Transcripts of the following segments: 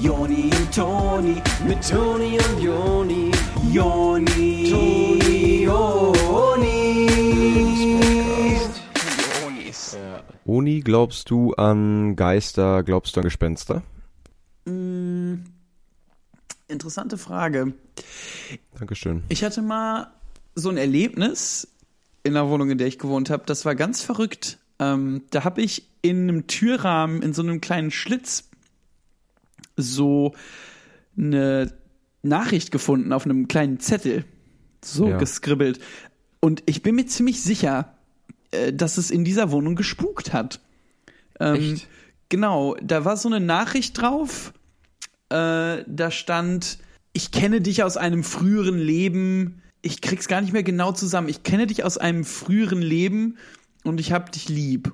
Joni und Toni, mit Toni und Joni, Joni, Toni, Joni. Jonis. Uni, glaubst du an Geister, glaubst du an Gespenster? Interessante Frage. Dankeschön. Ich hatte mal so ein Erlebnis in der Wohnung, in der ich gewohnt habe. Das war ganz verrückt. Ähm, da habe ich in einem Türrahmen, in so einem kleinen Schlitz, so eine Nachricht gefunden auf einem kleinen Zettel. So Ja. geskribbelt. Und ich bin mir ziemlich sicher, äh, dass es in dieser Wohnung gespukt hat. Ähm, Echt? Genau, da war so eine Nachricht drauf. Äh, da stand, ich kenne dich aus einem früheren Leben. Ich krieg's gar nicht mehr genau zusammen. Ich kenne dich aus einem früheren Leben und ich hab dich lieb.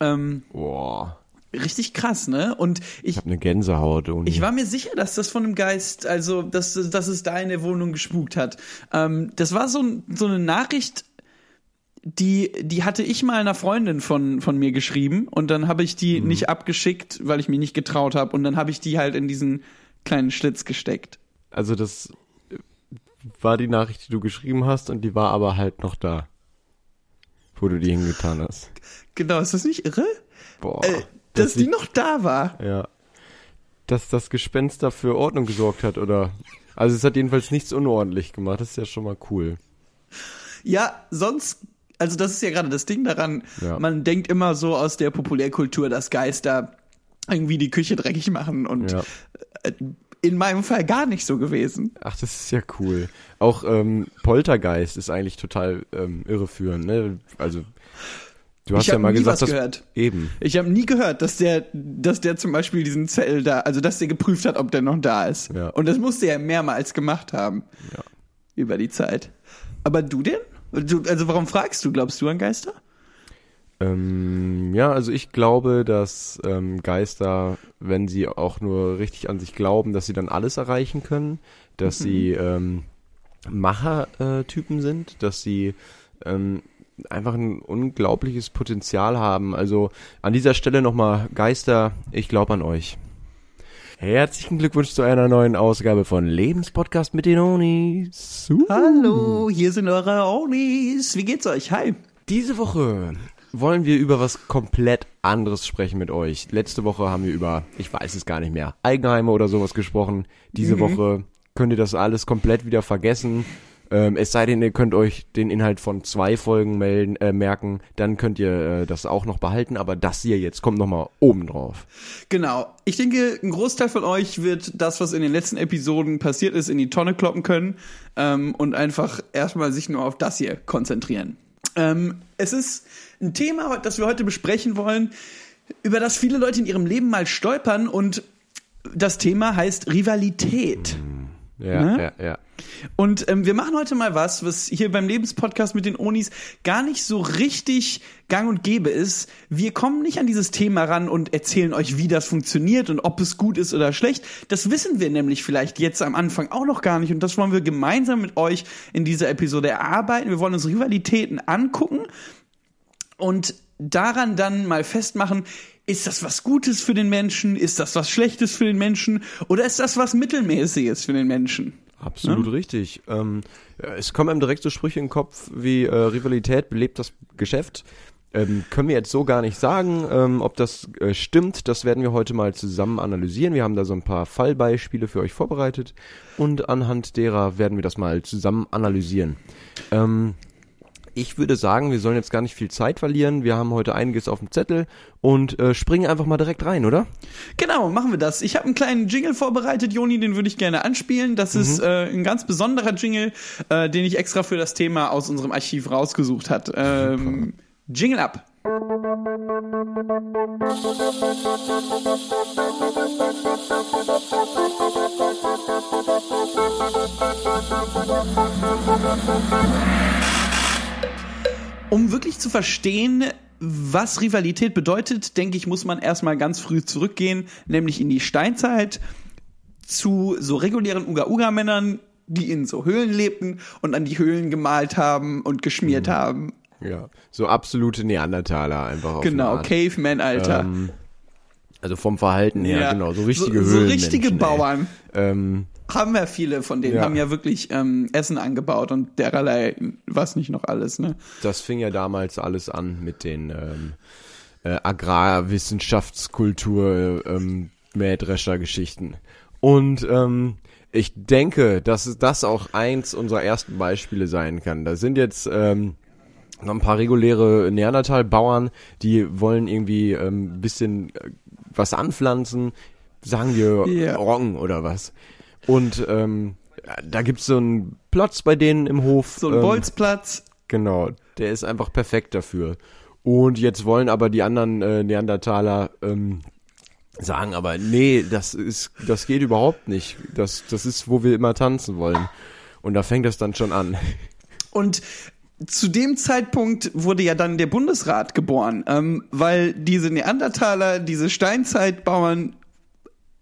Ähm, Boah. Richtig krass, ne? Und ich, Ich habe eine Gänsehaut, Uni. ich war mir sicher, dass das von einem Geist, also dass, dass es da in der Wohnung gespukt hat. Ähm, das war so, so eine Nachricht, die, die hatte ich mal einer Freundin von, von mir geschrieben und dann habe ich die nicht abgeschickt, weil ich mich nicht getraut habe und dann habe ich die halt in diesen kleinen Schlitz gesteckt. also das äh, war die Nachricht, die du geschrieben hast und die war aber halt noch da. Wo du die hingetan hast. Genau, ist das nicht irre? Boah. Äh, dass das die noch da war. Ja. Dass das Gespenst da für Ordnung gesorgt hat, oder? Also es hat jedenfalls nichts unordentlich gemacht, das ist ja schon mal cool. Ja, sonst, also das ist ja gerade das Ding daran, Ja. man denkt immer so aus der Populärkultur, dass Geister irgendwie die Küche dreckig machen und Ja. äh, in meinem Fall gar nicht so gewesen. Ach, das ist ja cool. Auch ähm, Poltergeist ist eigentlich total ähm, irreführend, ne? Also du hast Ich ja mal nie gesagt, dass gehört. eben. Ich habe nie gehört, dass der, dass der zum Beispiel diesen Zettel da, also dass der geprüft hat, ob der noch da ist. Ja. Und das musste er mehrmals gemacht haben. Ja. Über die Zeit. Aber du denn? Du, also warum fragst du? Glaubst du an Geister? Ähm, ja, also ich glaube, dass ähm, Geister, wenn sie auch nur richtig an sich glauben, dass sie dann alles erreichen können, dass sie ähm, Macher-Typen sind, dass sie ähm, einfach ein unglaubliches Potenzial haben. Also an dieser Stelle nochmal Geister, ich glaube an euch. Herzlichen Glückwunsch zu einer neuen Ausgabe von Lebenspodcast mit den Onis. Uh. Hallo, hier sind eure Onis. Wie geht's euch? Hi. Diese Woche wollen wir über was komplett anderes sprechen mit euch. Letzte Woche haben wir über, ich weiß es gar nicht mehr, Eigenheime oder sowas gesprochen. Diese Woche könnt ihr das alles komplett wieder vergessen. Ähm, es sei denn, ihr könnt euch den Inhalt von zwei Folgen melden, äh, merken, dann könnt ihr äh, das auch noch behalten, aber das hier jetzt kommt nochmal oben drauf. Genau. Ich denke, ein Großteil von euch wird das, was in den letzten Episoden passiert ist, in die Tonne kloppen können ähm, und einfach erstmal sich nur auf das hier konzentrieren. Ähm, es ist ein Thema, das wir heute besprechen wollen, über das viele Leute in ihrem Leben mal stolpern und das Thema heißt Rivalität. Ja, Ne? ja, ja. Und ähm, wir machen heute mal was, was hier beim Lebenspodcast mit den Onis gar nicht so richtig gang und gäbe ist. Wir kommen nicht an dieses Thema ran und erzählen euch, wie das funktioniert und ob es gut ist oder schlecht. Das wissen wir nämlich vielleicht jetzt am Anfang auch noch gar nicht. Und das wollen wir gemeinsam mit euch in dieser Episode erarbeiten. Wir wollen uns Rivalitäten angucken und daran dann mal festmachen, ist das was Gutes für den Menschen? Ist das was Schlechtes für den Menschen? Oder ist das was Mittelmäßiges für den Menschen? Absolut richtig. Ähm, ja, es kommen einem direkt so Sprüche in den Kopf wie äh, Rivalität belebt das Geschäft. Ähm, können wir jetzt so gar nicht sagen, ähm, ob das äh, stimmt. Das werden wir heute mal zusammen analysieren. Wir haben da so ein paar Fallbeispiele für euch vorbereitet und anhand derer werden wir das mal zusammen analysieren. Ähm, ich würde sagen, wir sollen jetzt gar nicht viel Zeit verlieren. Wir haben heute einiges auf dem Zettel und äh, springen einfach mal direkt rein, oder? Genau, machen wir das. Ich habe einen kleinen Jingle vorbereitet, Joni, den würde ich gerne anspielen. Das ist äh, ein ganz besonderer Jingle, äh, den ich extra für das Thema aus unserem Archiv rausgesucht hat. Ähm, Jingle ab. Um wirklich zu verstehen, was Rivalität bedeutet, denke ich, muss man erstmal ganz früh zurückgehen, nämlich in die Steinzeit zu so regulären Uga-Uga-Männern, die in so Höhlen lebten und an die Höhlen gemalt haben und geschmiert haben. Ja. So absolute Neandertaler einfach Genau, Art. Caveman, Alter. Ähm, Also vom Verhalten her, Ja. genau, so richtige so, so Höhlenmenschen. richtige ey. Bauern. Ähm, Haben ja viele von denen, Ja. haben ja wirklich ähm, Essen angebaut und dererlei, was nicht noch alles, ne? das fing ja damals alles an mit den ähm, äh, Agrarwissenschaftskultur, ähm, Mähdrescher-Geschichten. Und ähm, ich denke, dass das auch eins unserer ersten Beispiele sein kann. Da sind jetzt ähm, noch ein paar reguläre Neandertal-Bauern, die wollen irgendwie ähm, ein bisschen äh, was anpflanzen, sagen wir Ja. Roggen oder was. Und ähm, da gibt's so einen Platz bei denen im Hof. So ein ähm, Bolzplatz. Genau, der ist einfach perfekt dafür. Und jetzt wollen aber die anderen äh, Neandertaler ähm, sagen, aber nee, das ist, das geht überhaupt nicht. Das, das ist, wo wir immer tanzen wollen. Und da fängt das dann schon an. Und zu dem Zeitpunkt wurde ja dann der Bundesrat geboren, ähm, weil diese Neandertaler, diese Steinzeitbauern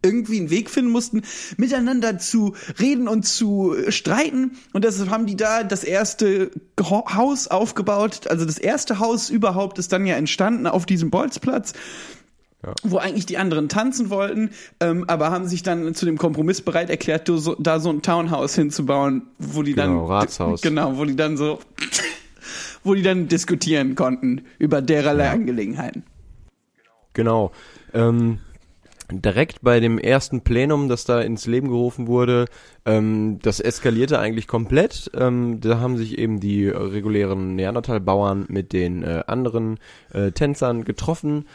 irgendwie einen Weg finden mussten, miteinander zu reden und zu streiten. Und deshalb haben die da das erste Haus aufgebaut. Also das erste Haus überhaupt ist dann ja entstanden auf diesem Bolzplatz. Wo eigentlich die anderen tanzen wollten, ähm, aber haben sich dann zu dem Kompromiss bereit erklärt, so, da so ein Townhouse hinzubauen, wo die dann Genau, Ratshaus. genau, wo die dann so, wo die dann diskutieren konnten über dererlei Angelegenheiten. Genau. Ähm, direkt bei dem ersten Plenum, das da ins Leben gerufen wurde, ähm, das eskalierte eigentlich komplett. Ähm, da haben sich eben die regulären Neandertal-Bauern mit den äh, anderen äh, Tänzern getroffen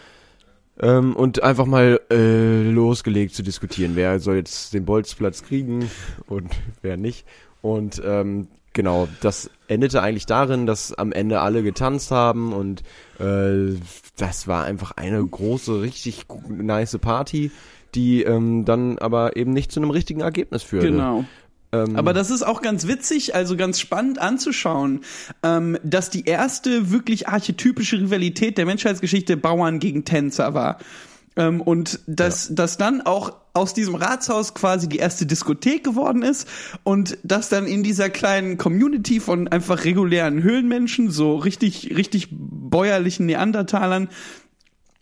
ähm, und einfach mal äh, losgelegt zu diskutieren, wer soll jetzt den Bolzplatz kriegen und wer nicht. Und ähm, genau, das endete eigentlich darin, dass am Ende alle getanzt haben und äh, das war einfach eine große, richtig nice Party, die ähm, dann aber eben nicht zu einem richtigen Ergebnis führte. Genau. Ähm, Aber das ist auch ganz witzig, also ganz spannend anzuschauen, ähm, dass die erste wirklich archetypische Rivalität der Menschheitsgeschichte Bauern gegen Tänzer war. Ähm, und dass, dass dann auch aus diesem Ratshaus quasi die erste Diskothek geworden ist und dass dann in dieser kleinen Community von einfach regulären Höhlenmenschen, so richtig, richtig bäuerlichen Neandertalern,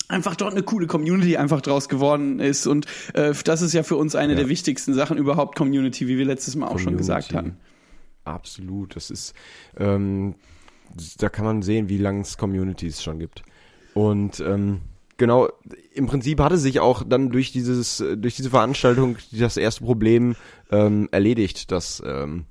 einfach dort eine coole Community einfach draus geworden ist. Und äh, das ist ja für uns eine Ja. der wichtigsten Sachen überhaupt, Community, wie wir letztes Mal auch schon Community. gesagt hatten. Absolut, das ist, ähm, da kann man sehen, wie lange es Communities schon gibt. Und ähm, genau, im Prinzip hatte sich auch dann durch dieses, durch diese Veranstaltung das erste Problem ähm, erledigt, dass ähm,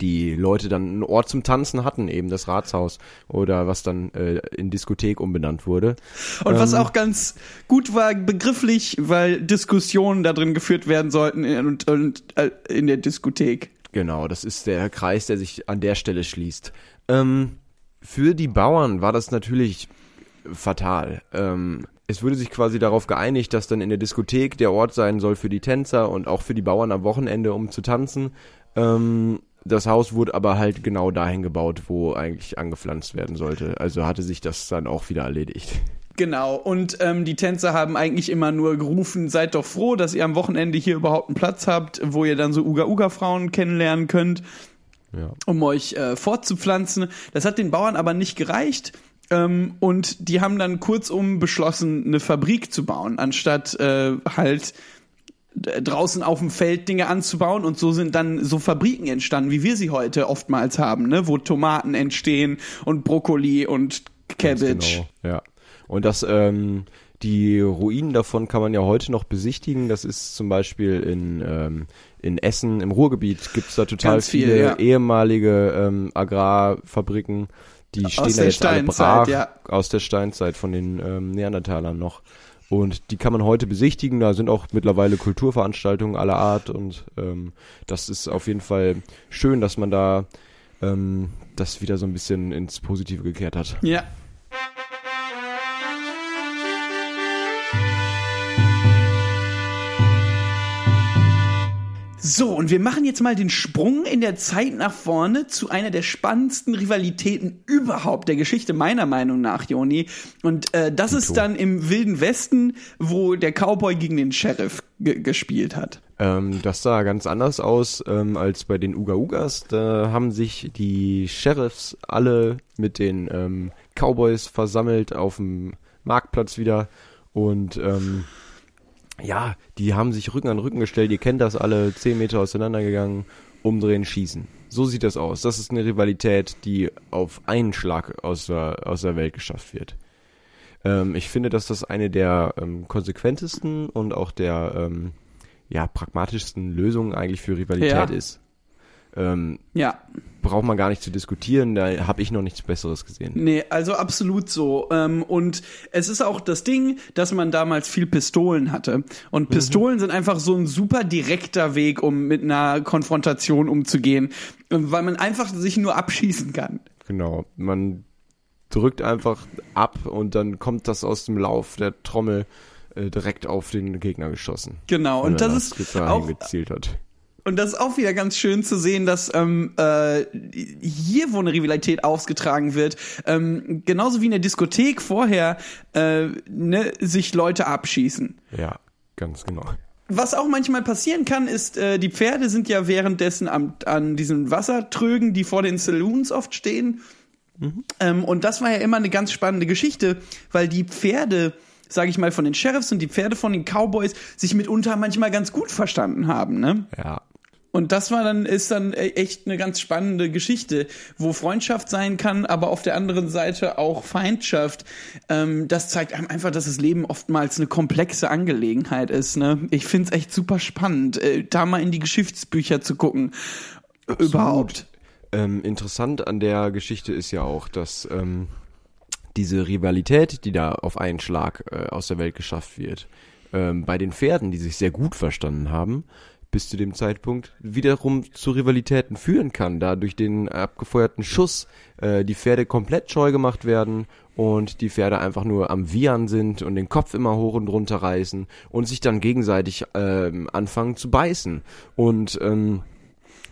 die Leute dann einen Ort zum Tanzen hatten, eben das Ratshaus oder was dann äh, in Diskothek umbenannt wurde. Und was Ähm, auch ganz gut war, begrifflich, weil Diskussionen da drin geführt werden sollten in, und, und äh, in der Diskothek. Genau, das ist der Kreis, der sich an der Stelle schließt. Ähm, für die Bauern war das natürlich fatal. Ähm, es wurde sich quasi darauf geeinigt, dass dann in der Diskothek der Ort sein soll für die Tänzer und auch für die Bauern am Wochenende, um zu tanzen. Ähm, das Haus wurde aber halt genau dahin gebaut, wo eigentlich angepflanzt werden sollte. Also hatte sich das dann auch wieder erledigt. Genau, und ähm, die Tänzer haben eigentlich immer nur gerufen, seid doch froh, dass ihr am Wochenende hier überhaupt einen Platz habt, wo ihr dann so Uga-Uga-Frauen kennenlernen könnt. Ja. um euch äh, fortzupflanzen. Das hat den Bauern aber nicht gereicht. Ähm, und die haben dann kurzum beschlossen, eine Fabrik zu bauen, anstatt äh, halt draußen auf dem Feld Dinge anzubauen. Und so sind dann so Fabriken entstanden, wie wir sie heute oftmals haben, ne? wo Tomaten entstehen und Brokkoli und Cabbage. Genau, ja. Und das, ähm, die Ruinen davon kann man ja heute noch besichtigen. Das ist zum Beispiel in, ähm, in Essen, im Ruhrgebiet, gibt's da total Ganz viel, viele ja. ehemalige ähm, Agrarfabriken. Die stehen der jetzt alle brach ja. aus der Steinzeit von den ähm, Neandertalern noch. Und die kann man heute besichtigen. Da sind auch mittlerweile Kulturveranstaltungen aller Art. Und ähm, das ist auf jeden Fall schön, dass man da ähm, das wieder so ein bisschen ins Positive gekehrt hat. Ja. So, und wir machen jetzt mal den Sprung in der Zeit nach vorne zu einer der spannendsten Rivalitäten überhaupt der Geschichte, meiner Meinung nach, Joni. Und äh, das Dito. ist dann im Wilden Westen, wo der Cowboy gegen den Sheriff ge gespielt hat. Ähm, das sah ganz anders aus ähm, als bei den Uga Ugas. Da haben sich die Sheriffs alle mit den ähm, Cowboys versammelt auf dem Marktplatz wieder Und ähm, ja, die haben sich Rücken an Rücken gestellt, ihr kennt das alle, 10 Meter auseinandergegangen, umdrehen, schießen. So sieht das aus. Das ist eine Rivalität, die auf einen Schlag aus der, aus der Welt geschafft wird. Ähm, ich finde, dass das eine der ähm, konsequentesten und auch der ähm, ja, pragmatischsten Lösungen eigentlich für Rivalität Ja. ist. Ähm, Ja. Braucht man gar nicht zu diskutieren, da habe ich noch nichts Besseres gesehen. Nee, also absolut so. Ähm, und es ist auch das Ding, dass man damals viel Pistolen hatte. Und Pistolen sind einfach so ein super direkter Weg, um mit einer Konfrontation umzugehen, weil man einfach sich nur abschießen kann. Genau, man drückt einfach ab und dann kommt das aus dem Lauf der Trommel äh, direkt auf den Gegner geschossen. Genau. Und das ist auch. Und das ist auch wieder ganz schön zu sehen, dass ähm, äh, hier, wo eine Rivalität ausgetragen wird, ähm, genauso wie in der Diskothek vorher, äh, ne, sich Leute abschießen. Ja, ganz genau. Was auch manchmal passieren kann, ist, äh, die Pferde sind ja währenddessen am, an diesen Wassertrögen, die vor den Saloons oft stehen. Ähm, und das war ja immer eine ganz spannende Geschichte, weil die Pferde, sage ich mal, von den Sheriffs und die Pferde von den Cowboys sich mitunter manchmal ganz gut verstanden haben. Ne? Ja, Und das war dann, ist dann e- echt eine ganz spannende Geschichte, wo Freundschaft sein kann, aber auf der anderen Seite auch Feindschaft. Ähm, das zeigt einem einfach, dass das Leben oftmals eine komplexe Angelegenheit ist. Ne? Ich find's echt super spannend, äh, da mal in die Geschichtsbücher zu gucken. Überhaupt. Ähm, interessant an der Geschichte ist ja auch, dass ähm, diese Rivalität, die da auf einen Schlag äh, aus der Welt geschafft wird, ähm, bei den Pferden, die sich sehr gut verstanden haben, bis zu dem Zeitpunkt wiederum zu Rivalitäten führen kann, da durch den abgefeuerten Schuss äh, die Pferde komplett scheu gemacht werden und die Pferde einfach nur am Wiehern sind und den Kopf immer hoch und runter reißen und sich dann gegenseitig ähm, anfangen zu beißen. Und ähm,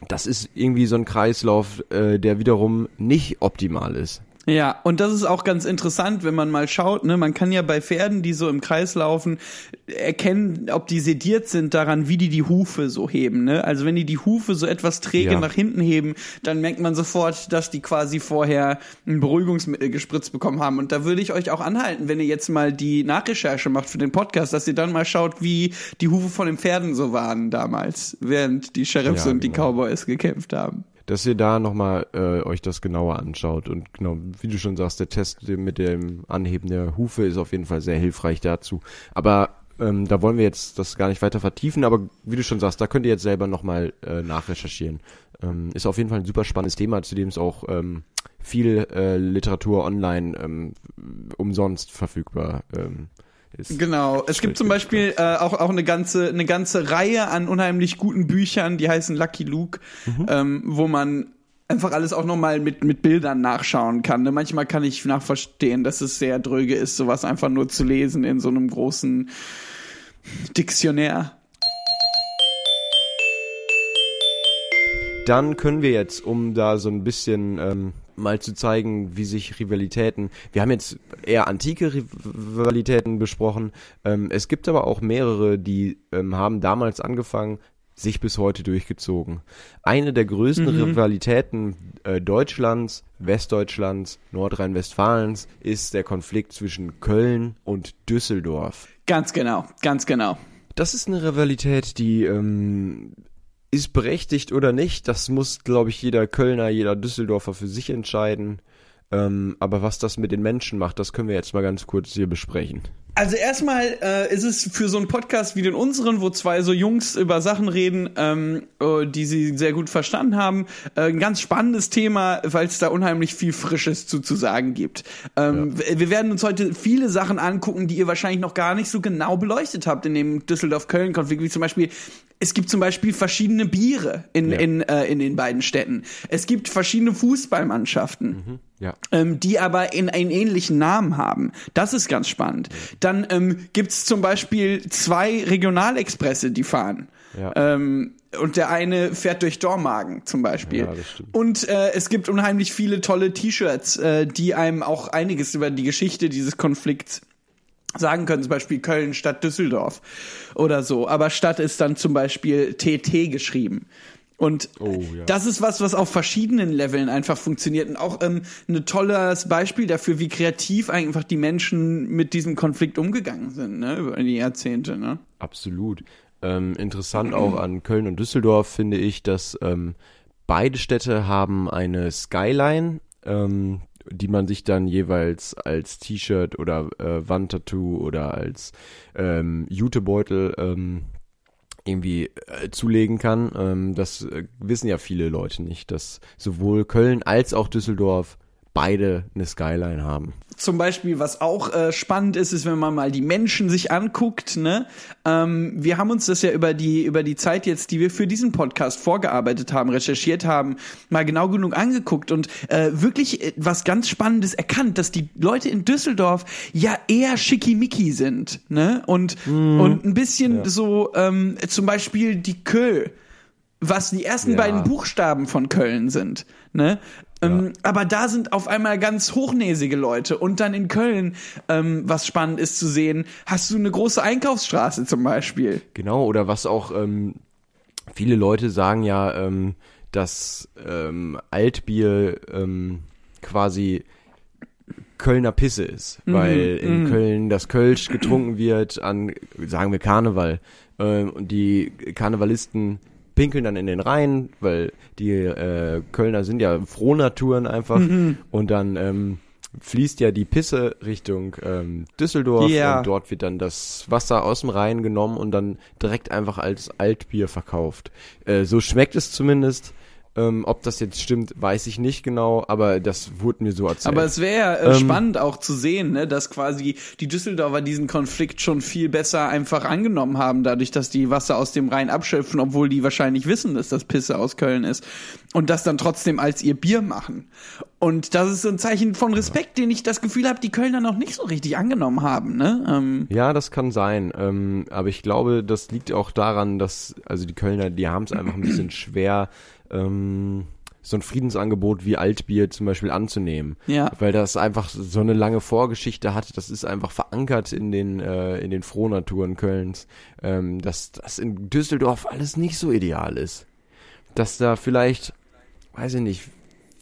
das ist irgendwie so ein Kreislauf, äh, der wiederum nicht optimal ist. Ja, und das ist auch ganz interessant, wenn man mal schaut, ne, man kann ja bei Pferden, die so im Kreis laufen, erkennen, ob die sediert sind daran, wie die die Hufe so heben, ne? Also wenn die die Hufe so etwas träge Ja. nach hinten heben, dann merkt man sofort, dass die quasi vorher ein Beruhigungsmittel gespritzt bekommen haben. Und da würde ich euch auch anhalten, wenn ihr jetzt mal die Nachrecherche macht für den Podcast, dass ihr dann mal schaut, wie die Hufe von den Pferden so waren damals, während die Sheriffs Ja, und die genau. Cowboys gekämpft haben. Dass ihr da nochmal äh, euch das genauer anschaut. Und genau, wie du schon sagst, der Test mit dem Anheben der Hufe ist auf jeden Fall sehr hilfreich dazu. Aber ähm, da wollen wir jetzt das gar nicht weiter vertiefen, aber wie du schon sagst, da könnt ihr jetzt selber nochmal äh, nachrecherchieren. Ähm, ist auf jeden Fall ein super spannendes Thema, zu dem es auch ähm, viel äh, Literatur online ähm, umsonst verfügbar ähm, ist. Genau. Es gibt zum Beispiel äh, auch, auch eine ganze, eine ganze Reihe an unheimlich guten Büchern, die heißen Lucky Luke, ähm, wo man einfach alles auch nochmal mit, mit Bildern nachschauen kann. Ne? Manchmal kann ich nachverstehen, dass es sehr dröge ist, sowas einfach nur zu lesen in so einem großen Diktionär. Dann können wir jetzt, um da so ein bisschen ähm, mal zu zeigen, wie sich Rivalitäten, wir haben jetzt eher antike Rivalitäten besprochen, ähm, es gibt aber auch mehrere, die ähm, haben damals angefangen, sich bis heute durchgezogen. Eine der größten Rivalitäten äh, Deutschlands, Westdeutschlands, Nordrhein-Westfalens ist der Konflikt zwischen Köln und Düsseldorf. Ganz genau, ganz genau. Das ist eine Rivalität, die ähm, ist berechtigt oder nicht. Das muss, glaube ich, jeder Kölner, jeder Düsseldorfer für sich entscheiden. Ähm, aber was das mit den Menschen macht, das können wir jetzt mal ganz kurz hier besprechen. Also erstmal äh, ist es für so einen Podcast wie den unseren, wo zwei so Jungs über Sachen reden, ähm, äh, die sie sehr gut verstanden haben, äh, ein ganz spannendes Thema, weil es da unheimlich viel Frisches zu, zu sagen gibt. Ähm, w- Wir werden uns heute viele Sachen angucken, die ihr wahrscheinlich noch gar nicht so genau beleuchtet habt in dem Düsseldorf-Köln-Konflikt, wie zum Beispiel es gibt zum Beispiel verschiedene Biere in, Ja. in, äh, in den beiden Städten. Es gibt verschiedene Fußballmannschaften Ja. ähm, die aber in einen ähnlichen Namen haben. Das ist ganz spannend. Dann ähm, gibt's zum Beispiel zwei Regionalexpresse, die fahren. Ja. Ähm, und der eine fährt durch Dormagen zum Beispiel. Ja. Und äh, es gibt unheimlich viele tolle T-Shirts, äh, die einem auch einiges über die Geschichte dieses Konflikts sagen können, zum Beispiel Köln statt Düsseldorf oder so. Aber Stadt ist dann zum Beispiel TT geschrieben. Und Oh, ja. das ist was, was auf verschiedenen Leveln einfach funktioniert. Und auch ähm, ein tolles Beispiel dafür, wie kreativ einfach die Menschen mit diesem Konflikt umgegangen sind, ne, über die Jahrzehnte, ne? Absolut. Ähm, interessant auch an Köln und Düsseldorf finde ich, dass ähm, beide Städte haben eine Skyline, ähm, die man sich dann jeweils als T-Shirt oder äh, Wandtattoo oder als ähm, Jutebeutel ähm, irgendwie äh, zulegen kann. Ähm, das äh, wissen ja viele Leute nicht, dass sowohl Köln als auch Düsseldorf beide eine Skyline haben. Zum Beispiel, was auch äh, spannend ist, ist, wenn man mal die Menschen sich anguckt. Ne? Ähm, wir haben uns das ja über die über die Zeit jetzt, die wir für diesen Podcast vorgearbeitet haben, recherchiert haben, mal genau genug angeguckt und äh, wirklich äh, was ganz Spannendes erkannt, dass die Leute in Düsseldorf ja eher schickimicki sind, ne? Und und ein bisschen so ähm, zum Beispiel die Kö was die ersten Ja. beiden Buchstaben von Köln sind. Ne? Ähm, aber da sind auf einmal ganz hochnäsige Leute. Und dann in Köln, ähm, was spannend ist zu sehen, hast du eine große Einkaufsstraße zum Beispiel. Genau, oder was auch ähm, viele Leute sagen ja, ähm, dass ähm, Altbier ähm, quasi Kölner Pisse ist, weil in Köln das Kölsch getrunken wird an, sagen wir Karneval, und die Karnevalisten pinkeln dann in den Rhein, weil die äh, Kölner sind ja Frohnaturen einfach und dann ähm, fließt ja die Pisse Richtung ähm, Düsseldorf Ja. und dort wird dann das Wasser aus dem Rhein genommen und dann direkt einfach als Altbier verkauft. Äh, so schmeckt es zumindest. Ähm, ob das jetzt stimmt, weiß ich nicht genau, aber das wurde mir so erzählt. Aber es wäre äh, Ähm, spannend auch zu sehen, ne, dass quasi die Düsseldorfer diesen Konflikt schon viel besser einfach angenommen haben, dadurch, dass die Wasser aus dem Rhein abschöpfen, obwohl die wahrscheinlich wissen, dass das Pisse aus Köln ist. Und das dann trotzdem als ihr Bier machen. Und das ist so ein Zeichen von Respekt, den ich das Gefühl habe, die Kölner noch nicht so richtig angenommen haben. Ne? Ähm, Ja, das kann sein. Ähm, aber ich glaube, das liegt auch daran, dass, also die Kölner, die haben es einfach ein bisschen schwer, ähm, so ein Friedensangebot wie Altbier zum Beispiel anzunehmen. Ja. Weil das einfach so eine lange Vorgeschichte hat. Das ist einfach verankert in den, äh, in den Frohnaturen Kölns. Ähm, dass das in Düsseldorf alles nicht so ideal ist. Dass da vielleicht, weiß ich nicht,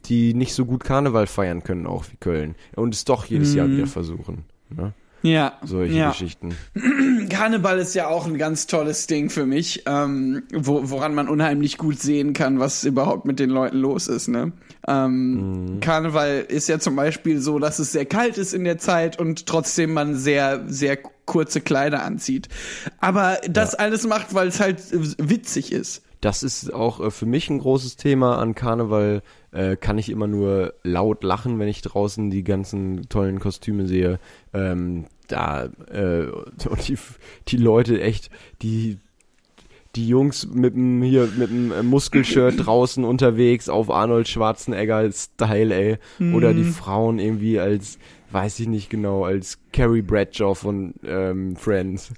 die nicht so gut Karneval feiern können, auch wie Köln. Und es doch jedes Jahr wieder versuchen. Ne? Ja. Solche ja. Geschichten. Karneval ist ja auch ein ganz tolles Ding für mich, ähm, wo, woran man unheimlich gut sehen kann, was überhaupt mit den Leuten los ist. Ne? Ähm, Karneval ist ja zum Beispiel so, dass es sehr kalt ist in der Zeit und trotzdem man sehr, sehr kurze Kleider anzieht. Aber das alles macht, weil es halt witzig ist. Das ist auch äh, für mich ein großes Thema an Karneval. Äh, kann ich immer nur laut lachen, wenn ich draußen die ganzen tollen Kostüme sehe. Ähm, da äh, und die, die Leute echt, die die Jungs mit dem hier mit dem äh, Muskelshirt draußen unterwegs auf Arnold Schwarzenegger Style, ey. Oder die Frauen irgendwie als weiß ich nicht genau, als Carrie Bradshaw von ähm, Friends.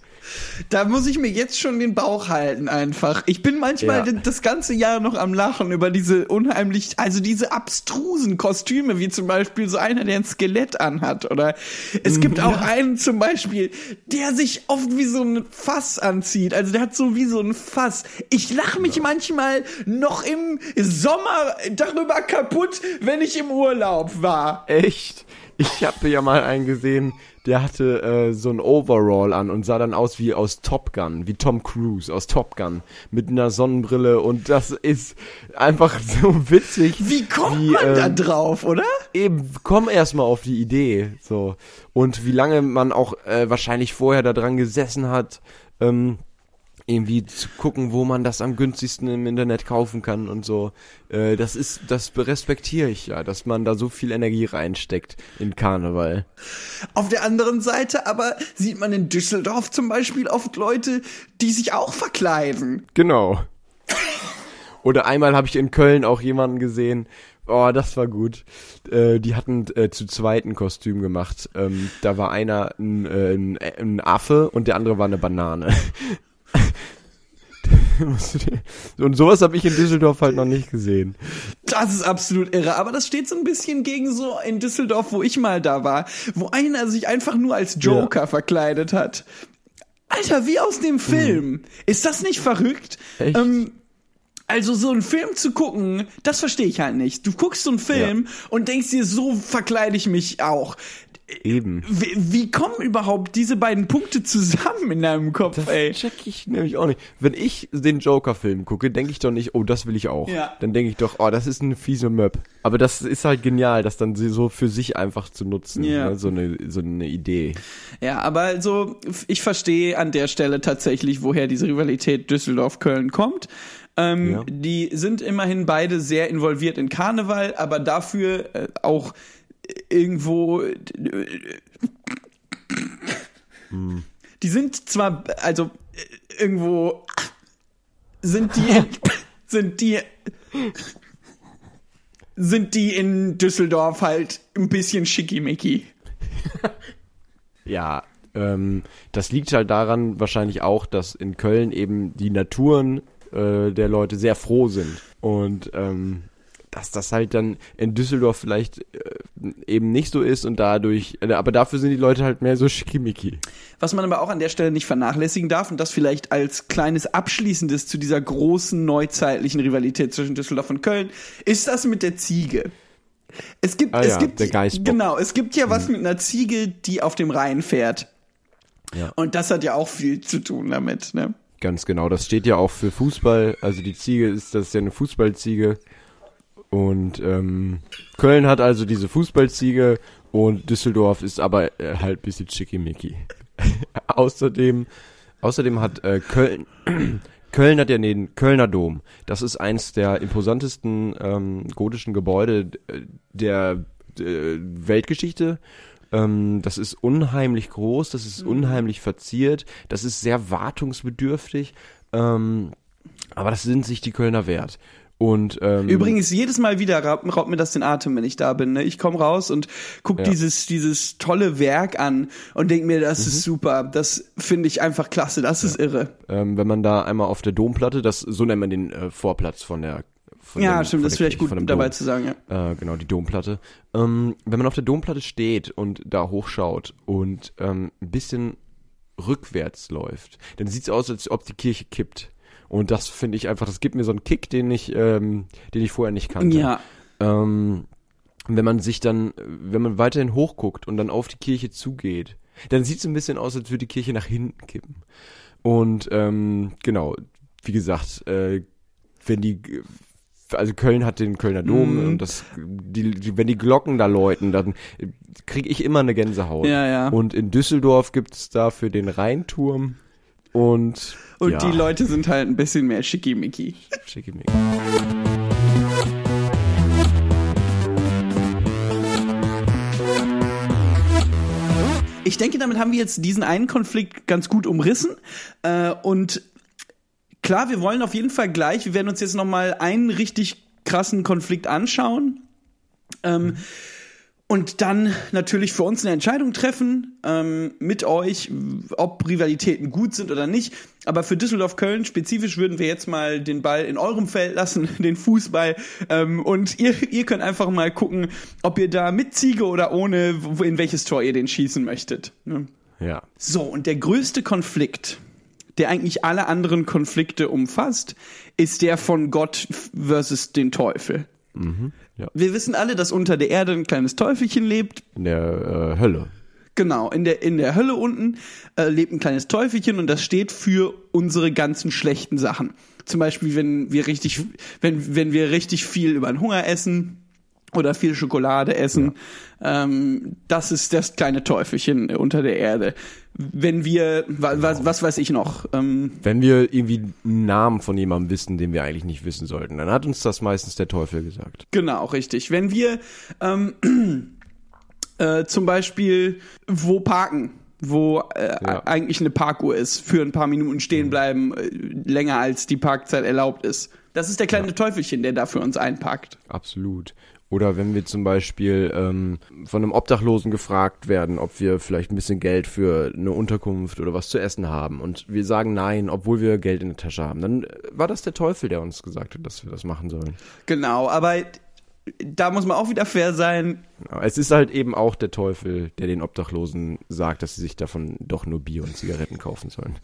Da muss ich mir jetzt schon den Bauch halten einfach. Ich bin manchmal Ja. das ganze Jahr noch am Lachen über diese unheimlich, also diese abstrusen Kostüme, wie zum Beispiel so einer, der ein Skelett anhat. Oder es gibt auch einen zum Beispiel, der sich oft wie so ein Fass anzieht. Also der hat so wie so ein Fass. Ich lache mich manchmal noch im Sommer darüber kaputt, wenn ich im Urlaub war. Echt? Ich habe ja mal einen gesehen, der hatte äh, so ein Overall an und sah dann aus wie aus Top Gun, wie Tom Cruise aus Top Gun mit einer Sonnenbrille und das ist einfach so witzig. Wie kommt wie, man da ähm, drauf, oder? Eben, komm erstmal auf die Idee, so. Und wie lange man auch äh, wahrscheinlich vorher da dran gesessen hat, ähm, irgendwie zu gucken, wo man das am günstigsten im Internet kaufen kann und so. Äh, das ist, das respektiere ich ja, dass man da so viel Energie reinsteckt in Karneval. Auf der anderen Seite aber sieht man in Düsseldorf zum Beispiel oft Leute, die sich auch verkleiden. Genau. Oder einmal habe ich in Köln auch jemanden gesehen. Oh, das war gut. Äh, die hatten äh, zu zweit ein Kostüm gemacht. Ähm, da war einer ein, äh, ein, ein Affe und der andere war eine Banane. Und sowas habe ich in Düsseldorf halt noch nicht gesehen. Das ist absolut irre. Aber das steht so ein bisschen gegen so in Düsseldorf, wo ich mal da war, wo einer sich einfach nur als Joker verkleidet hat. Alter, wie aus dem Film. Ist das nicht verrückt? Echt? Ähm, Also so einen Film zu gucken, das verstehe ich halt nicht. Du guckst so einen Film und denkst dir, so verkleide ich mich auch. Eben. Wie, wie kommen überhaupt diese beiden Punkte zusammen in deinem Kopf, Das ey? check ich nämlich auch nicht. Wenn ich den Joker-Film gucke, denke ich doch nicht, oh, das will ich auch. Ja. Dann denke ich doch, oh, das ist eine fiese Möb. Aber das ist halt genial, das dann so für sich einfach zu nutzen. Ja. Ne? So, eine, so eine Idee. Ja, aber also ich verstehe an der Stelle tatsächlich, woher diese Rivalität Düsseldorf-Köln kommt. Ähm, Ja. Die sind immerhin beide sehr involviert in Karneval, aber dafür äh, auch irgendwo. Äh, Die sind zwar, also irgendwo sind die, sind die, sind die in Düsseldorf halt ein bisschen schickimicki. Ja, ähm, das liegt halt daran wahrscheinlich auch, dass in Köln eben die Naturen äh, der Leute sehr froh sind. Und ähm, dass das halt dann in Düsseldorf vielleicht äh, eben nicht so ist und dadurch, äh, aber dafür sind die Leute halt mehr so schickimicki. Was man aber auch an der Stelle nicht vernachlässigen darf und das vielleicht als kleines Abschließendes zu dieser großen neuzeitlichen Rivalität zwischen Düsseldorf und Köln, ist das mit der Ziege. Es gibt, Ah es ja, gibt, genau, es gibt ja was mit einer Ziege, die auf dem Rhein fährt. Ja. Und das hat ja auch viel zu tun damit, ne? Ganz genau, das steht ja auch für Fußball. Also die Ziege ist, das ist ja eine Fußballziege. Und ähm, Köln hat also diese Fußballziege und Düsseldorf ist aber äh, halt ein bisschen schickimicki. außerdem, außerdem hat äh, Köln, Köln hat ja den Kölner Dom. Das ist eins der imposantesten ähm, gotischen Gebäude äh, der äh, Weltgeschichte. Ähm, das ist unheimlich groß, das ist unheimlich verziert, das ist sehr wartungsbedürftig. Ähm, aber das sind sich die Kölner wert. Und ähm, Übrigens, jedes Mal wieder raubt, mir das den Atem, wenn ich da bin. Ne? Ich komme raus und guck Ja. dieses, dieses tolle Werk an und denk mir, das Mhm. ist super. Das finde ich einfach klasse. Das ist irre. ähm, wenn man da einmal auf der Domplatte, das so nennt man den äh, Vorplatz von der Ja, dem, stimmt, das ist vielleicht gut dabei zu sagen, ja. äh, genau, die Domplatte. Ähm, wenn man auf der Domplatte steht und da hochschaut und ähm, ein bisschen rückwärts läuft, dann sieht's aus, als ob die Kirche kippt. Und das finde ich einfach, das gibt mir so einen Kick, den ich, ähm, den ich vorher nicht kannte. Ja, Ähm, wenn man sich dann, wenn man weiterhin hochguckt und dann auf die Kirche zugeht, dann sieht es ein bisschen aus, als würde die Kirche nach hinten kippen. Und ähm, genau, wie gesagt, äh, wenn die, also Köln hat den Kölner Dom Mhm. und das, die, die, wenn die Glocken da läuten, dann kriege ich immer eine Gänsehaut. Ja, ja. Und in Düsseldorf gibt es dafür den Rheinturm und und ja, die Leute sind halt ein bisschen mehr schickimicki. Schickimicki. Ich denke, damit haben wir jetzt diesen einen Konflikt ganz gut umrissen. Äh, und klar, wir wollen auf jeden Fall gleich, wir werden uns jetzt nochmal einen richtig krassen Konflikt anschauen. Ähm, und dann natürlich für uns eine Entscheidung treffen ähm, mit euch, ob Rivalitäten gut sind oder nicht. Aber für Düsseldorf-Köln spezifisch würden wir jetzt mal den Ball in eurem Feld lassen, den Fußball. Ähm, und ihr, ihr könnt einfach mal gucken, ob ihr da mit Ziege oder ohne, in welches Tor ihr den schießen möchtet. Ne? Ja. So, und der größte Konflikt, der eigentlich alle anderen Konflikte umfasst, ist der von Gott versus den Teufel. Ja. Wir wissen alle, dass unter der Erde ein kleines Teufelchen lebt. In der äh, Hölle. Genau, in der, in der Hölle unten äh, lebt ein kleines Teufelchen und das steht für unsere ganzen schlechten Sachen. Zum Beispiel, wenn wir richtig, wenn, wenn wir richtig viel über den Hunger essen oder viel Schokolade essen, ähm, das ist das kleine Teufelchen unter der Erde. Wenn wir, wa, was, was weiß ich noch, ähm, Wenn wir irgendwie einen Namen von jemandem wissen, den wir eigentlich nicht wissen sollten, dann hat uns das meistens der Teufel gesagt. Genau, richtig. Wenn wir ähm, äh, zum Beispiel wo parken, wo äh, Ja. eigentlich eine Parkuhr ist, für ein paar Minuten stehen bleiben, äh, länger als die Parkzeit erlaubt ist. Das ist der kleine Teufelchen, der da für uns einparkt. Absolut. Oder wenn wir zum Beispiel ähm, von einem Obdachlosen gefragt werden, ob wir vielleicht ein bisschen Geld für eine Unterkunft oder was zu essen haben und wir sagen nein, obwohl wir Geld in der Tasche haben, dann äh, war das der Teufel, der uns gesagt hat, dass wir das machen sollen. Genau, aber da muss man auch wieder fair sein. Genau. Es ist halt eben auch der Teufel, der den Obdachlosen sagt, dass sie sich davon doch nur Bier und Zigaretten kaufen sollen.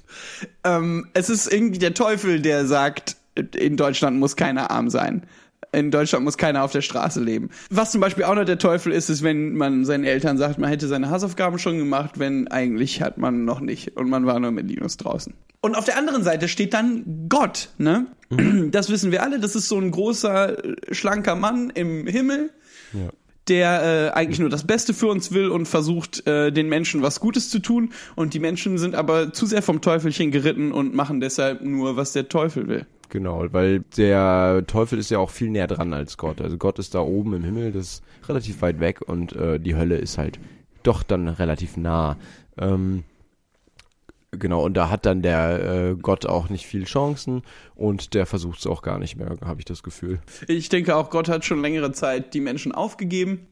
Ähm, es ist irgendwie der Teufel, der sagt, in Deutschland muss keiner arm sein. In Deutschland muss keiner auf der Straße leben. Was zum Beispiel auch noch der Teufel ist, ist, wenn man seinen Eltern sagt, man hätte seine Hausaufgaben schon gemacht, wenn eigentlich hat man noch nicht und man war nur mit Linus draußen. Und auf der anderen Seite steht dann Gott, ne? Das wissen wir alle, das ist so ein großer, äh, schlanker Mann im Himmel, Ja. der äh, eigentlich nur das Beste für uns will und versucht, äh, den Menschen was Gutes zu tun. Und die Menschen sind aber zu sehr vom Teufelchen geritten und machen deshalb nur, was der Teufel will. Genau, weil der Teufel ist ja auch viel näher dran als Gott. Also Gott ist da oben im Himmel, das ist relativ weit weg und äh, die Hölle ist halt doch dann relativ nah. Ähm, genau, und da hat dann der äh, Gott auch nicht viel Chancen und der versucht es auch gar nicht mehr, habe ich das Gefühl. Ich denke auch, Gott hat schon längere Zeit die Menschen aufgegeben.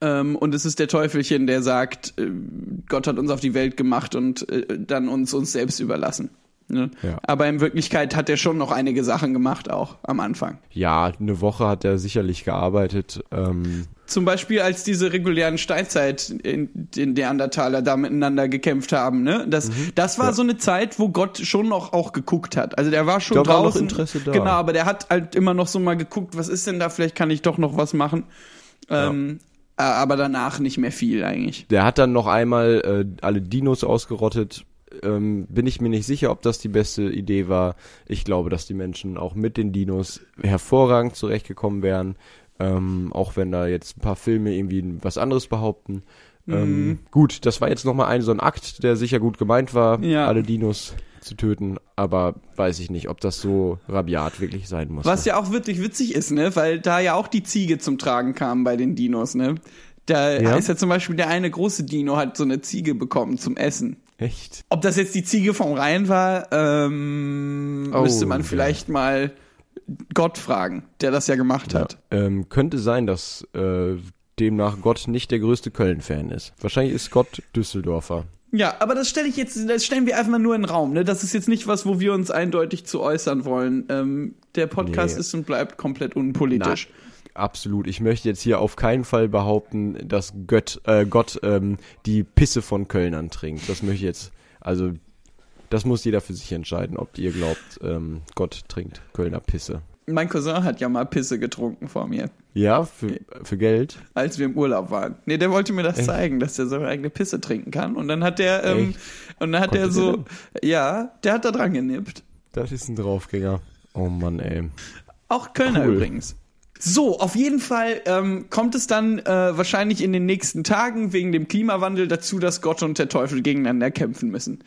Ähm, und es ist der Teufelchen, der sagt, äh, Gott hat uns auf die Welt gemacht und äh, dann uns uns selbst überlassen. Ne? Ja. Aber in Wirklichkeit hat er schon noch einige Sachen gemacht, auch am Anfang. Ja, eine Woche hat er sicherlich gearbeitet. Ähm, Zum Beispiel, als diese regulären Steinzeit in den Neandertaler da miteinander gekämpft haben, ne? Das, das war Mhm. Ja. so eine Zeit, wo Gott schon noch auch geguckt hat. Also der war schon Da war noch draußen. Interesse da. Genau, aber der hat halt immer noch so mal geguckt, was ist denn da? Vielleicht kann ich doch noch was machen. Ähm, äh, aber danach nicht mehr viel eigentlich. Der hat dann noch einmal äh, alle Dinos ausgerottet. Ähm, bin ich mir nicht sicher, ob das die beste Idee war. Ich glaube, dass die Menschen auch mit den Dinos hervorragend zurechtgekommen wären. Ähm, auch wenn da jetzt ein paar Filme irgendwie was anderes behaupten. Mhm. Ähm, gut, das war jetzt nochmal ein so ein Akt, der sicher gut gemeint war, Ja. alle Dinos zu töten. Aber weiß ich nicht, ob das so rabiat wirklich sein muss. Was ja auch wirklich witzig ist, ne? Weil da ja auch die Ziege zum Tragen kam bei den Dinos, ne? Da Ja. ist ja zum Beispiel der eine große Dino hat so eine Ziege bekommen zum Essen. Echt? Ob das jetzt die Ziege vom Rhein war, ähm, Oh, müsste man ja. vielleicht mal Gott fragen, der das ja gemacht hat. Ähm, könnte sein, dass äh, demnach Gott nicht der größte Köln-Fan ist. Wahrscheinlich ist Gott Düsseldorfer. Ja, aber das stelle ich jetzt, das stellen wir einfach mal nur in den Raum. Ne? Das ist jetzt nicht was, wo wir uns eindeutig zu äußern wollen. Ähm, der Podcast Nee. ist und bleibt komplett unpolitisch. Absolut. Ich möchte jetzt hier auf keinen Fall behaupten, dass Gött, äh, Gott ähm, die Pisse von Kölnern trinkt. Das möchte ich jetzt, also das muss jeder für sich entscheiden, ob ihr glaubt, ähm, Gott trinkt Kölner Pisse. Mein Cousin hat ja mal Pisse getrunken vor mir, Ja, für, für Geld. als wir im Urlaub waren. Nee, der wollte mir das zeigen, dass der seine eigene Pisse trinken kann. Und dann hat der, ähm, Echt? und dann hat Konnte der so, der ja, der hat da dran genippt. Das ist ein Draufgänger. Oh Mann, ey. Auch Kölner Cool. übrigens. So, auf jeden Fall ähm, kommt es dann äh, wahrscheinlich in den nächsten Tagen wegen dem Klimawandel dazu, dass Gott und der Teufel gegeneinander kämpfen müssen.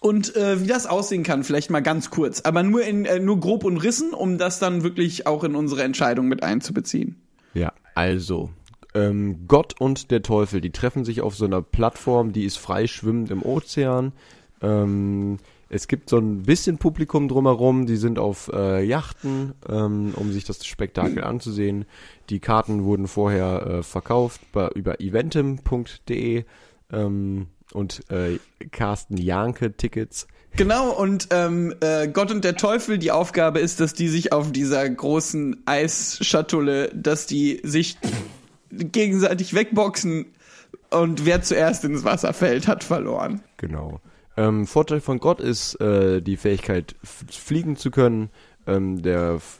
Und äh, wie das aussehen kann, vielleicht mal ganz kurz, aber nur in äh, nur grob und rissen, um das dann wirklich auch in unsere Entscheidung mit einzubeziehen. Ja, also. Ähm, Gott und der Teufel, die treffen sich auf so einer Plattform, die ist frei schwimmend im Ozean. Ähm, es gibt so ein bisschen Publikum drumherum, die sind auf äh, Yachten, ähm, um sich das Spektakel anzusehen. Die Karten wurden vorher äh, verkauft bei, über eventim.de ähm, und äh, Carsten Janke Tickets. Genau, und ähm, äh, Gott und der Teufel, die Aufgabe ist, dass die sich auf dieser großen Eisschatulle, dass die sich gegenseitig wegboxen und wer zuerst ins Wasser fällt, hat verloren. Genau. Ähm, Vorteil von Gott ist äh, die Fähigkeit, fliegen zu können. Ähm, der F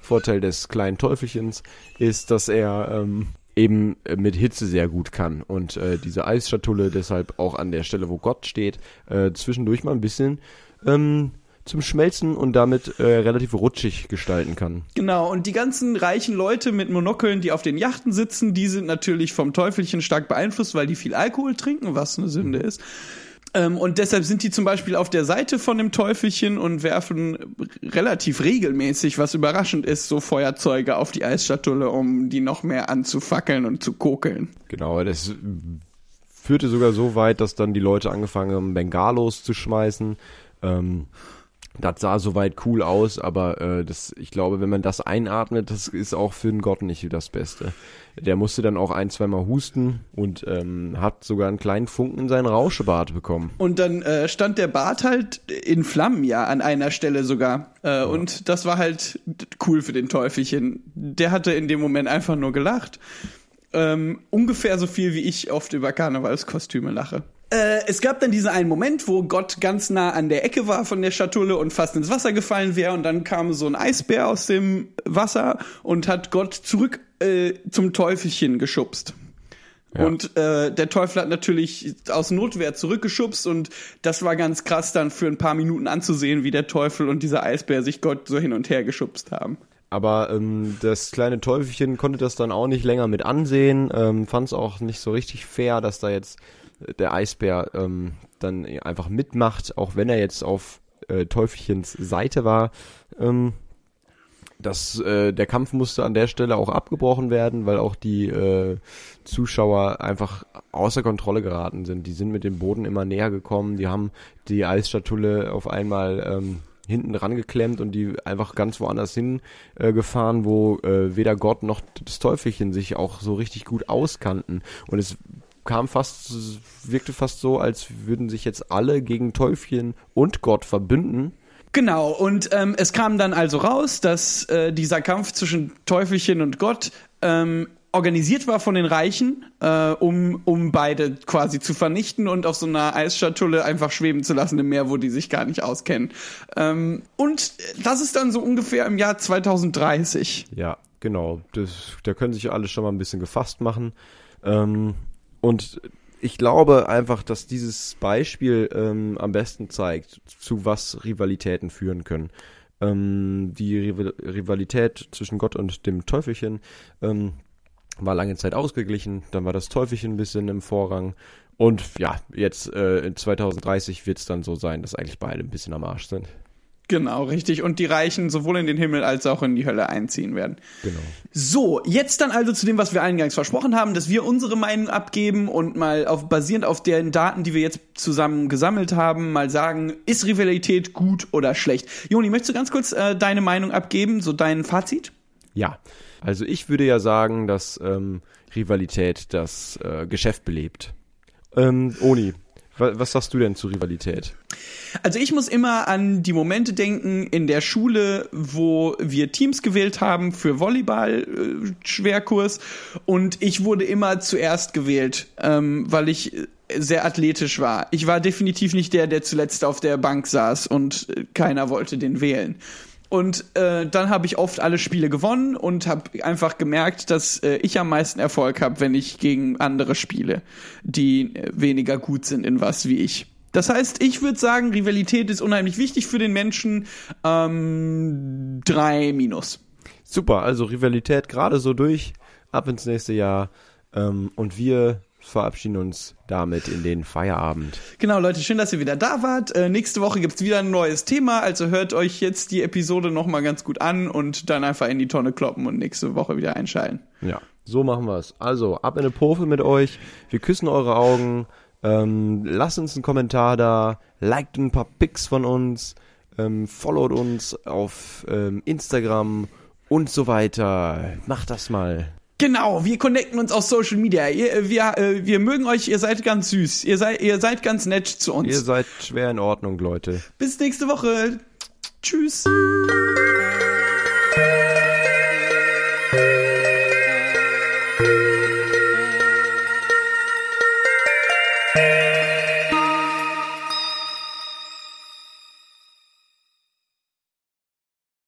Vorteil des kleinen Teufelchens ist, dass er ähm, eben mit Hitze sehr gut kann und äh, diese Eisschatulle deshalb auch an der Stelle, wo Gott steht, äh, zwischendurch mal ein bisschen ähm, zum Schmelzen und damit äh, relativ rutschig gestalten kann. Genau, und die ganzen reichen Leute mit Monokeln, die auf den Yachten sitzen, die sind natürlich vom Teufelchen stark beeinflusst, weil die viel Alkohol trinken, was eine Sünde ist. Ähm, und deshalb sind die zum Beispiel auf der Seite von dem Teufelchen und werfen relativ regelmäßig, was überraschend ist, so Feuerzeuge auf die Eisschatulle, um die noch mehr anzufackeln und zu kokeln. Genau, das führte sogar so weit, dass dann die Leute angefangen haben, Bengalos zu schmeißen. Ähm, das sah soweit cool aus, aber äh, das, ich glaube, wenn man das einatmet, das ist auch für einen Gott nicht das Beste. Der musste dann auch ein, zweimal husten und ähm, hat sogar einen kleinen Funken in seinen Rauschebart bekommen. Und dann äh, stand der Bart halt in Flammen, ja, an einer Stelle sogar. Äh, Und das war halt cool für den Teufelchen. Der hatte in dem Moment einfach nur gelacht. Ähm, ungefähr so viel, wie ich oft über Karnevalskostüme lache. Äh, es gab dann diesen einen Moment, wo Gott ganz nah an der Ecke war von der Schatulle und fast ins Wasser gefallen wäre und dann kam so ein Eisbär aus dem Wasser und hat Gott zurück äh, zum Teufelchen geschubst. Ja. Und äh, der Teufel hat natürlich aus Notwehr zurückgeschubst und das war ganz krass dann für ein paar Minuten anzusehen, wie der Teufel und dieser Eisbär sich Gott so hin und her geschubst haben. Aber ähm, das kleine Teufelchen konnte das dann auch nicht länger mit ansehen, ähm, fand es auch nicht so richtig fair, dass da jetzt der Eisbär ähm, dann einfach mitmacht, auch wenn er jetzt auf äh, Teufelchens Seite war. Ähm, das, äh, der Kampf musste an der Stelle auch abgebrochen werden, weil auch die äh, Zuschauer einfach außer Kontrolle geraten sind. Die sind mit dem Boden immer näher gekommen, die haben die Eisstatulle auf einmal ähm, hinten dran geklemmt und die einfach ganz woanders hin äh, wo äh, weder Gott noch das Teufelchen sich auch so richtig gut auskannten. Und es kam fast, wirkte fast so, als würden sich jetzt alle gegen Teufelchen und Gott verbünden. Genau, und ähm, es kam dann also raus, dass äh, dieser Kampf zwischen Teufelchen und Gott ähm, organisiert war von den Reichen, äh, um, um beide quasi zu vernichten und auf so einer Eisschatulle einfach schweben zu lassen im Meer, wo die sich gar nicht auskennen. Ähm, und das ist dann so ungefähr im Jahr 2030. Ja, genau. Das, da können sich alle schon mal ein bisschen gefasst machen. Ähm, und ich glaube einfach, dass dieses Beispiel ähm, am besten zeigt, zu was Rivalitäten führen können. Ähm, die Rival Rivalität zwischen Gott und dem Teufelchen ähm, war lange Zeit ausgeglichen, dann war das Teufelchen ein bisschen im Vorrang und ja, jetzt äh, in 2030 wird es dann so sein, dass eigentlich beide ein bisschen am Arsch sind. Genau, richtig. Und die Reichen sowohl in den Himmel als auch in die Hölle einziehen werden. Genau. So, jetzt dann also zu dem, was wir eingangs versprochen haben, dass wir unsere Meinung abgeben und mal auf, basierend auf den Daten, die wir jetzt zusammen gesammelt haben, mal sagen, ist Rivalität gut oder schlecht? Joni, möchtest du ganz kurz äh, deine Meinung abgeben, so dein Fazit? Ja, also ich würde ja sagen, dass ähm, Rivalität das äh, Geschäft belebt. Ähm, Oni, was sagst du denn zu Rivalität? Also ich muss immer an die Momente denken in der Schule, wo wir Teams gewählt haben für Volleyball-Schwerkurs und ich wurde immer zuerst gewählt, ähm, weil ich sehr athletisch war. Ich war definitiv nicht der, der zuletzt auf der Bank saß und äh, keiner wollte den wählen. Und äh, dann habe ich oft alle Spiele gewonnen und habe einfach gemerkt, dass äh, ich am meisten Erfolg habe, wenn ich gegen andere spiele, die äh, weniger gut sind in was wie ich. Das heißt, ich würde sagen, Rivalität ist unheimlich wichtig für den Menschen. Ähm, drei Minus. Super, also Rivalität gerade so durch, ab ins nächste Jahr. Ähm, und wir verabschieden uns damit in den Feierabend. Genau, Leute, schön, dass ihr wieder da wart. Äh, nächste Woche gibt's wieder ein neues Thema, also hört euch jetzt die Episode nochmal ganz gut an und dann einfach in die Tonne kloppen und nächste Woche wieder einschalten. Ja, so machen wir's. Also, ab in eine Pofe mit euch. Wir küssen eure Augen. Ähm, lasst uns einen Kommentar da. Liked ein paar Pics von uns. Ähm, followt uns auf ähm, Instagram und so weiter. Macht das mal. Genau, wir connecten uns auf Social Media. Ihr, wir, äh, wir mögen euch, ihr seid ganz süß. Ihr seid, ihr seid ganz nett zu uns. Ihr seid schwer in Ordnung, Leute. Bis nächste Woche. Tschüss.